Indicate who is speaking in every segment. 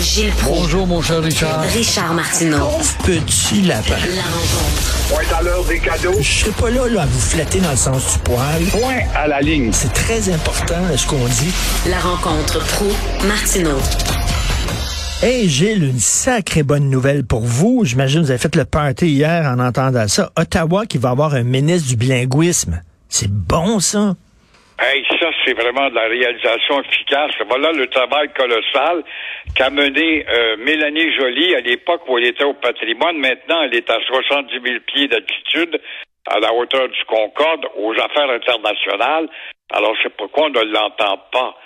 Speaker 1: Gilles Proulx.
Speaker 2: Bonjour, mon cher Richard.
Speaker 1: Richard Martineau.
Speaker 3: Petit lapin.
Speaker 1: La rencontre.
Speaker 4: Point à l'heure des cadeaux.
Speaker 3: Je serai pas là, là à vous flatter dans le sens du poil.
Speaker 4: Point à la ligne.
Speaker 3: C'est très important ce qu'on dit.
Speaker 1: La rencontre pro martineau
Speaker 3: Hey Gilles, une sacrée bonne nouvelle pour vous. J'imagine que vous avez fait le party hier en entendant ça. Ottawa qui va avoir un ministre du bilinguisme. C'est bon ça?
Speaker 5: Hey, ça, c'est vraiment de la réalisation efficace. Voilà le travail colossal qu'a mené euh, Mélanie Joly à l'époque où elle était au patrimoine. Maintenant, elle est à 70 000 pieds d'altitude, à la hauteur du Concorde, aux affaires internationales. Alors, c'est pourquoi on ne l'entend pas.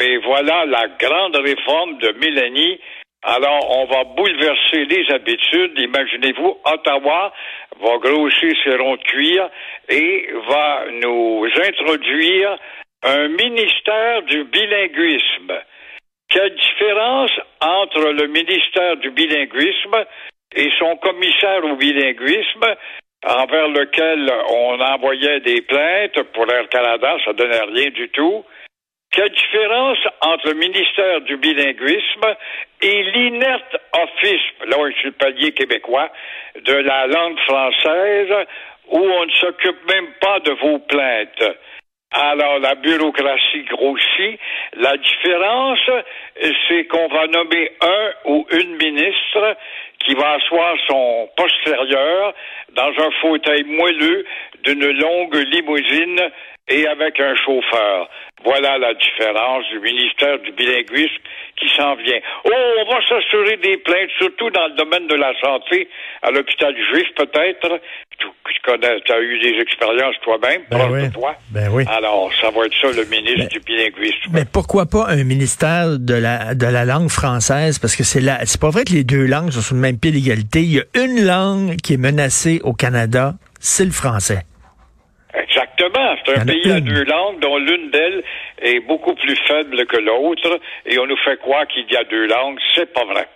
Speaker 5: Et voilà la grande réforme de Mélanie. Alors, on va bouleverser les habitudes. Imaginez-vous, Ottawa va grossir ses ronds de cuir et va nous introduire un ministère du bilinguisme. Quelle différence entre le ministère du bilinguisme et son commissaire au bilinguisme envers lequel on envoyait des plaintes pour Air Canada, ça donnait rien du tout. Quelle différence entre le ministère du bilinguisme et l'inerte office, là où je suis le palier québécois, de la langue française, où on ne s'occupe même pas de vos plaintes. Alors, la bureaucratie grossit. La différence, c'est qu'on va nommer un ou une ministre qui va asseoir son postérieur dans un fauteuil moelleux d'une longue limousine et avec un chauffeur. Voilà la différence du ministère du bilinguisme qui s'en vient. Oh, on va s'assurer des plaintes, surtout dans le domaine de la santé, à l'hôpital juif peut-être. Tu, connais, tu as eu des expériences toi-même,
Speaker 3: ben oui.
Speaker 5: de toi.
Speaker 3: Ben oui.
Speaker 5: Alors, ça va être ça le ministre
Speaker 3: Ben,
Speaker 5: du bilinguisme.
Speaker 3: Mais pourquoi pas un ministère de la de la langue française? Parce que c'est la c'est pas vrai que les deux langues sont sur le même pied d'égalité. Il y a une langue qui est menacée au Canada, c'est le français.
Speaker 5: Exactement. C'est un pays à deux langues dont l'une d'elles est beaucoup plus faible que l'autre et on nous fait croire qu'il y a deux langues. C'est pas vrai.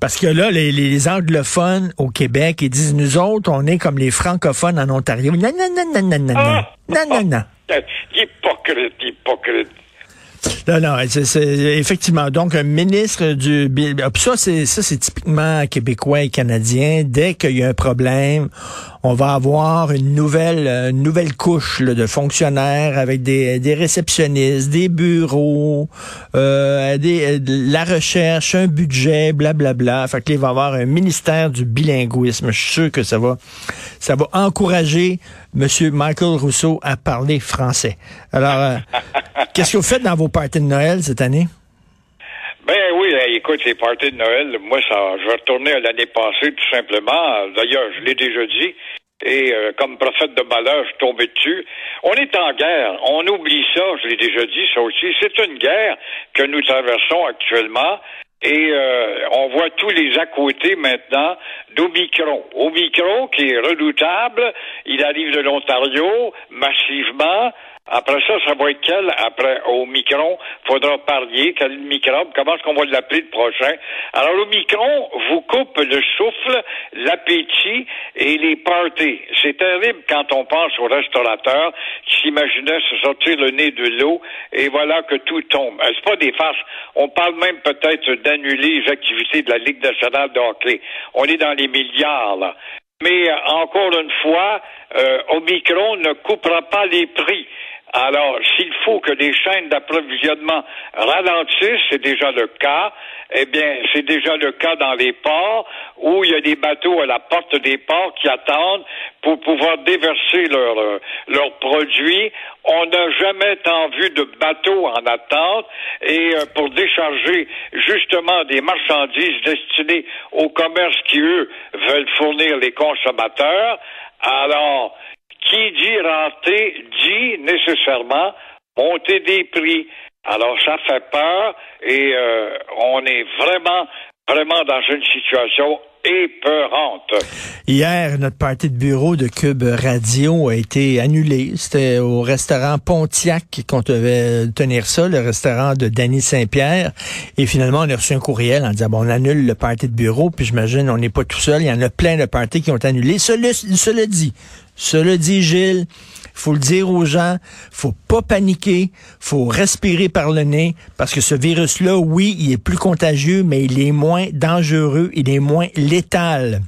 Speaker 3: Parce que là, les, les anglophones au Québec, ils disent, nous autres, on est comme les francophones en Ontario. Non, non, non, non, non, non, non.
Speaker 5: Ah!
Speaker 3: Non, non, non.
Speaker 5: Hypocrite, hypocrite.
Speaker 3: Non, non, c'est, effectivement. Donc, un ministre du... ah, puis Ça, c'est ça, c'est typiquement québécois et canadien. Dès qu'il y a un problème, on va avoir une nouvelle, euh, nouvelle couche de fonctionnaires avec des, des réceptionnistes, des bureaux, euh, des, euh, la recherche, un budget, blablabla. Fait que là, il va y avoir un ministère du bilinguisme. Je suis sûr que ça va, ça va encourager Monsieur Michael Rousseau à parler français. Alors, qu'est-ce que vous faites dans vos parties de Noël cette année?
Speaker 5: Ben oui, écoute, les parties de Noël, moi, ça, je vais retourner à l'année passée, tout simplement. D'ailleurs, je l'ai déjà dit. Et euh, comme prophète de malheur, je suis tombé dessus. On est en guerre. On oublie ça, je l'ai déjà dit, ça aussi. C'est une guerre que nous traversons actuellement. Et euh, on voit tous les à côté maintenant d'Omicron. Omicron qui est redoutable, il arrive de l'Ontario massivement. Après ça, ça va être quel? Après Omicron, faudra parier quel microbe, comment est-ce qu'on va l'appeler le prochain? Alors, Omicron vous coupe le souffle, l'appétit et les parties. C'est terrible quand on pense aux restaurateurs qui s'imaginaient se sortir le nez de l'eau et voilà que tout tombe. Euh, C'est pas des farces. On parle même peut-être d'annuler les activités de la Ligue nationale de hockey. On est dans les milliards, là. Mais euh, encore une fois, euh, Omicron ne coupera pas les prix. Alors, s'il faut que les chaînes d'approvisionnement ralentissent, c'est déjà le cas, eh bien, c'est déjà le cas dans les ports où il y a des bateaux à la porte des ports qui attendent pour pouvoir déverser leurs euh, leurs produits. On n'a jamais tant vu de bateaux en attente et euh, pour décharger justement des marchandises destinées au commerce qui, eux, veulent fournir les consommateurs. Alors, qui dit renter dit nécessairement monter des prix. Alors ça fait peur et euh, on est vraiment, vraiment dans une situation épeurante.
Speaker 3: Hier, notre partie de bureau de Cube Radio a été annulé. C'était au restaurant Pontiac qu'on devait tenir ça, le restaurant de Danny Saint-Pierre. Et finalement, on a reçu un courriel en disant, bon, on annule le party de bureau, puis j'imagine, on n'est pas tout seul. Il y en a plein de parties qui ont annulé. Cela, cela dit, cela dit, Gilles, faut le dire aux gens, faut pas paniquer, faut respirer par le nez, parce que ce virus-là, oui, il est plus contagieux, mais il est moins dangereux, il est moins létal.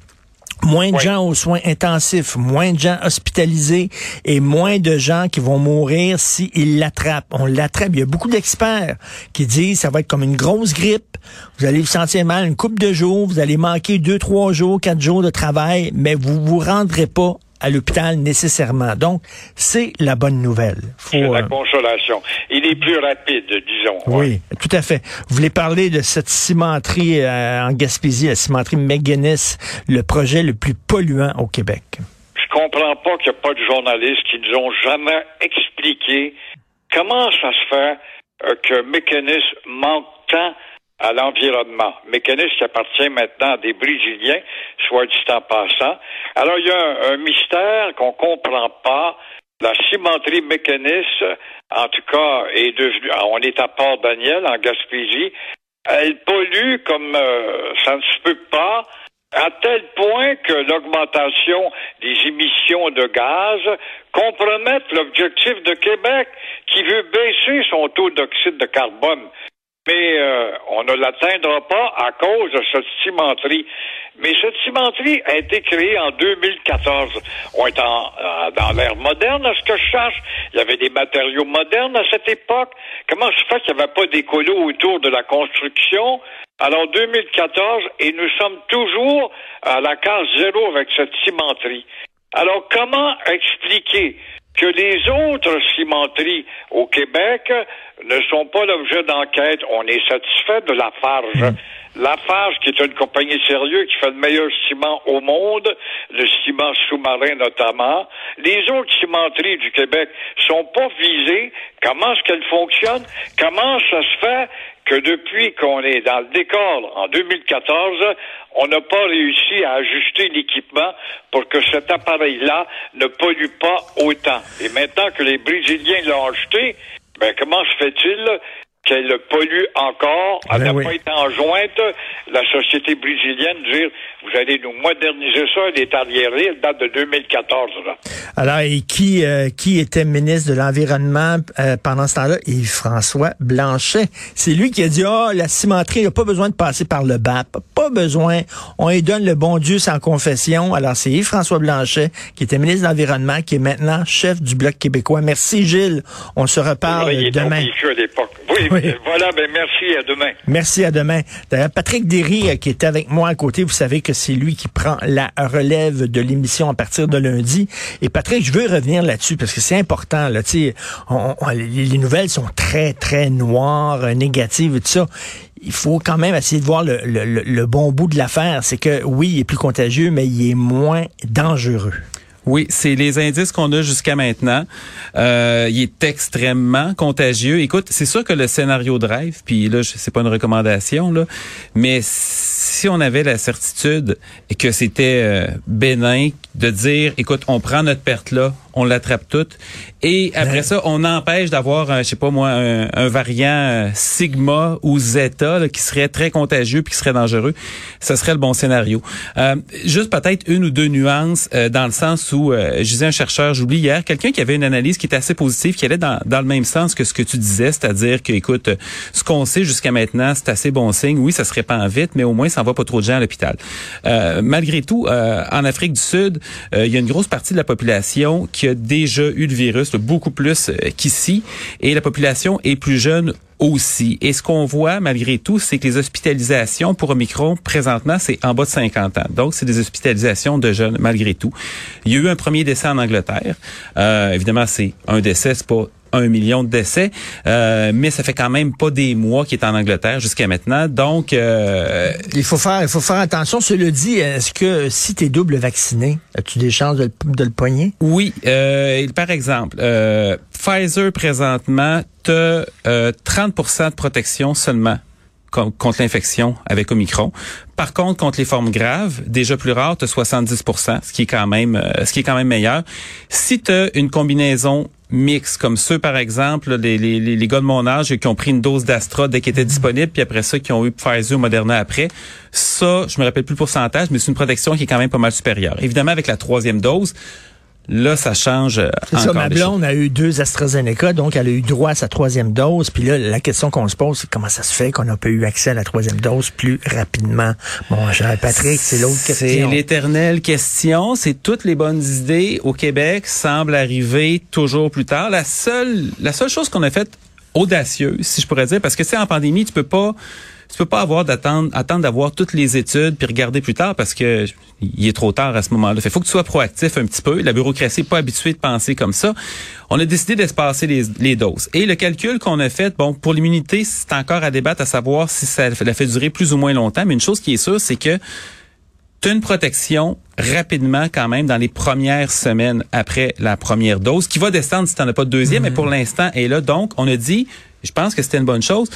Speaker 3: Moins de gens aux soins intensifs, moins de gens hospitalisés et moins de gens qui vont mourir s'ils l'attrapent. On l'attrape. Il y a beaucoup d'experts qui disent ça va être comme une grosse grippe. Vous allez vous sentir mal une couple de jours, vous allez manquer deux, trois jours, quatre jours de travail, mais vous vous rendrez pas à l'hôpital nécessairement. Donc, c'est la bonne nouvelle.
Speaker 5: C'est la euh, consolation. Il est plus rapide, disons.
Speaker 3: Oui, tout à fait. Vous voulez parler de cette cimenterie euh, en Gaspésie, la cimenterie McGuinness, le projet le plus polluant au Québec?
Speaker 5: Je comprends pas qu'il n'y a pas de journalistes qui nous ont jamais expliqué comment ça se fait euh, que McGuinness manque tant à l'environnement. Mécanisme qui appartient maintenant à des Brésiliens, soit du temps passant. Alors, il y a un, mystère qu'on comprend pas. La cimenterie mécaniste, en tout cas, est devenue, on est à Port-Daniel, en Gaspésie, elle pollue comme euh, ça ne se peut pas, à tel point que l'augmentation des émissions de gaz compromette l'objectif de Québec qui veut baisser son taux d'oxyde de carbone mais euh, on ne l'atteindra pas à cause de cette cimenterie. Mais cette cimenterie a été créée en 2014. On est en, dans l'ère moderne, à ce que je cherche. Il y avait des matériaux modernes à cette époque. Comment se fait qu'il n'y avait pas d'écolo autour de la construction? Alors 2014, et nous sommes toujours à la case zéro avec cette cimenterie. Alors comment expliquer que les autres cimenteries au Québec ne sont pas l'objet d'enquête. On est satisfait de la Farge. Hmm. La Farge, qui est une compagnie sérieuse qui fait le meilleur ciment au monde, le ciment sous-marin notamment. Les autres cimenteries du Québec sont pas visées. Comment est-ce qu'elles fonctionnent? Comment ça se fait que depuis qu'on est dans le décor en 2014, on n'a pas réussi à ajuster l'équipement pour que cet appareil-là ne pollue pas autant? Et maintenant que les Brésiliens l'ont acheté, ben comment se fait-il qu'elle pollue encore. Elle ben n'a pas été enjointe, la société brésilienne, dire vous allez nous moderniser ça, elle est arriérée, elle date de 2014. Là.
Speaker 3: Alors, et qui, euh, qui était ministre de l'Environnement euh, pendant ce temps-là? Yves-François Blanchet. C'est lui qui a dit, oh, la cimenterie n'a pas besoin de passer par le BAP. Pas besoin. On lui donne le bon Dieu sans confession. Alors, c'est Yves-François Blanchet, qui était ministre de l'Environnement, qui est maintenant chef du Bloc québécois. Merci, Gilles. On se reparle demain.
Speaker 5: Oui, voilà, ben merci, à demain.
Speaker 3: Merci, à demain. D'ailleurs, Patrick Derry, euh, qui est avec moi à côté, vous savez que c'est lui qui prend la relève de l'émission à partir de lundi. Et Patrick, je veux revenir là-dessus parce que c'est important. Là, on, on, les nouvelles sont très, très noires, euh, négatives et tout ça il faut quand même essayer de voir le, le, le bon bout de l'affaire. C'est que oui, il est plus contagieux, mais il est moins dangereux.
Speaker 2: Oui, c'est les indices qu'on a jusqu'à maintenant. Euh, il est extrêmement contagieux. Écoute, c'est sûr que le scénario drive, puis là, c'est pas une recommandation, là, mais si on avait la certitude que c'était euh, bénin de dire, écoute, on prend notre perte là, on l'attrape toute. Et après ça, on empêche d'avoir, je sais pas moi, un, variant euh, sigma ou zeta qui serait très contagieux puis qui serait dangereux. Ce serait le bon scénario. Euh, juste peut-être une ou deux nuances euh, dans le sens où, je disais un chercheur, j'oublie hier, quelqu'un qui avait une analyse qui était assez positive, qui allait dans, dans le même sens que ce que tu disais, c'est-à-dire que, écoute, ce qu'on sait jusqu'à maintenant, c'est assez bon signe. Oui, ça se répand vite, mais au moins, ça va pas trop de gens à l'hôpital. malgré tout, en Afrique du Sud, il y a une grosse partie de la population qui a déjà eu le virus, beaucoup plus euh, qu'ici, et la population est plus jeune aussi. Et ce qu'on voit malgré tout, c'est que les hospitalisations pour Omicron, présentement, c'est en bas de 50 ans. Donc, c'est des hospitalisations de jeunes malgré tout. Il y a eu un premier décès en Angleterre. Euh, évidemment, c'est un décès, c'est pas un million de décès, euh, mais ça fait quand même pas des mois qu'il est en Angleterre jusqu'à maintenant. Donc, euh,
Speaker 3: il faut faire, il faut faire attention. Cela dit, est-ce que si tu es double vacciné, as-tu des chances de, de le poigner?
Speaker 2: Oui. Euh, par exemple, Pfizer présentement, tu 30% de protection seulement con- contre l'infection avec Omicron. Par contre, contre les formes graves, déjà plus rares, tu as 70 ce qui est quand même euh, ce qui est quand même meilleur. Si tu as une combinaison mixte, comme ceux, par exemple, les, les les gars de mon âge qui ont pris une dose d'Astra dès qu'elle était disponible, puis après ça, qui ont eu Pfizer ou Moderna après, ça, je me rappelle plus le pourcentage, mais c'est une protection qui est quand même pas mal supérieure. Évidemment, avec la troisième dose, là, ça change euh,
Speaker 3: C'est ça, ma blonde a eu deux AstraZeneca, donc elle a eu droit à sa troisième dose. Puis là, la question qu'on se pose, c'est comment ça se fait qu'on n'a pas eu accès à la troisième dose plus rapidement? Mon cher Patrick, c'est l'autre
Speaker 2: C'est
Speaker 3: question.
Speaker 2: l'éternelle question. C'est toutes les bonnes idées au Québec semblent arriver toujours plus tard. La seule, la seule chose qu'on a faite audacieuse, si je pourrais dire, parce que c'est en pandémie, tu peux pas, tu peux pas avoir d'attendre, attendre d'avoir toutes les études puis regarder plus tard parce que il est trop tard à ce moment-là. Fait faut que tu sois proactif un petit peu. La bureaucratie n'est pas habituée de penser comme ça. On a décidé d'espacer les, les doses. Et le calcul qu'on a fait, bon, pour l'immunité, c'est encore à débattre à savoir si ça la fait durer plus ou moins longtemps. Mais une chose qui est sûre, c'est que tu as une protection rapidement quand même dans les premières semaines après la première dose, qui va descendre si tu n'en as pas de deuxième, mais pour l'instant est là. Donc, on a dit, je pense que c'était une bonne chose,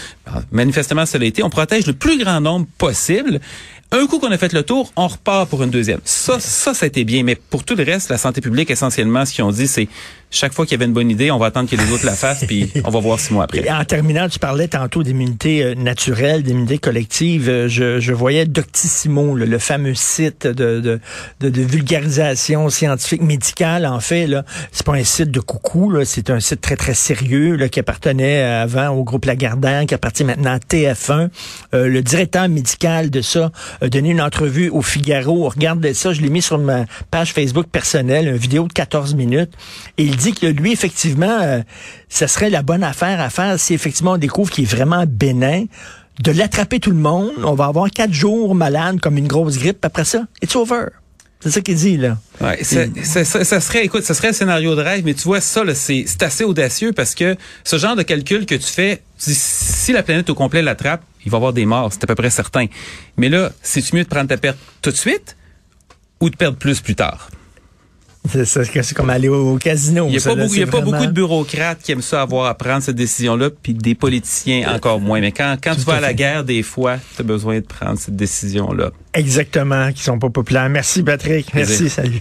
Speaker 2: manifestement ça l'a été, on protège le plus grand nombre possible. Un coup qu'on a fait le tour, on repart pour une deuxième. Ça, ça, ça a été bien. Mais pour tout le reste, la santé publique, essentiellement, ce qu'ils ont dit, c'est chaque fois qu'il y avait une bonne idée, on va attendre que les autres la fassent, puis on va voir six mois après.
Speaker 3: Et en terminant, tu parlais tantôt d'immunité euh, naturelle, d'immunité collective. Euh, je, je voyais Doctissimo, là, le fameux site de, de, de, de vulgarisation scientifique médicale. En fait, là, c'est pas un site de coucou, là, c'est un site très très sérieux là, qui appartenait avant au groupe Lagardère, qui appartient maintenant à TF1. Euh, le directeur médical de ça a donné une entrevue au Figaro. Regardez ça, je l'ai mis sur ma page Facebook personnelle, une vidéo de 14 minutes. Et il dit que lui, effectivement, euh, ça serait la bonne affaire à faire si effectivement on découvre qu'il est vraiment bénin, de l'attraper tout le monde. On va avoir quatre jours malade comme une grosse grippe. Après ça, it's over. C'est ça qu'il dit, là.
Speaker 2: Ouais, ça, ça, ça- ça serait, écoute, ça serait un scénario de rêve, mais tu vois, ça, c'est, c'est assez audacieux parce que ce genre de calcul que tu fais, tu dis, si la planète au complet l'attrape, il va y avoir des morts, c'est à peu près certain. Mais là, c'est-tu mieux de prendre ta perte tout de suite ou de perdre plus plus tard?
Speaker 3: C'est comme aller au casino.
Speaker 2: Il n'y a,
Speaker 3: ça,
Speaker 2: pas
Speaker 3: là,
Speaker 2: beaucoup, y a pas beaucoup de bureaucrates qui aiment ça avoir à prendre cette décision-là, puis des politiciens encore moins. Mais quand, quand tu vas
Speaker 3: à
Speaker 2: à la guerre, des fois, tu as besoin de prendre cette décision-là.
Speaker 3: Exactement, qui sont pas populaires. Merci, Patrick. Merci, salut.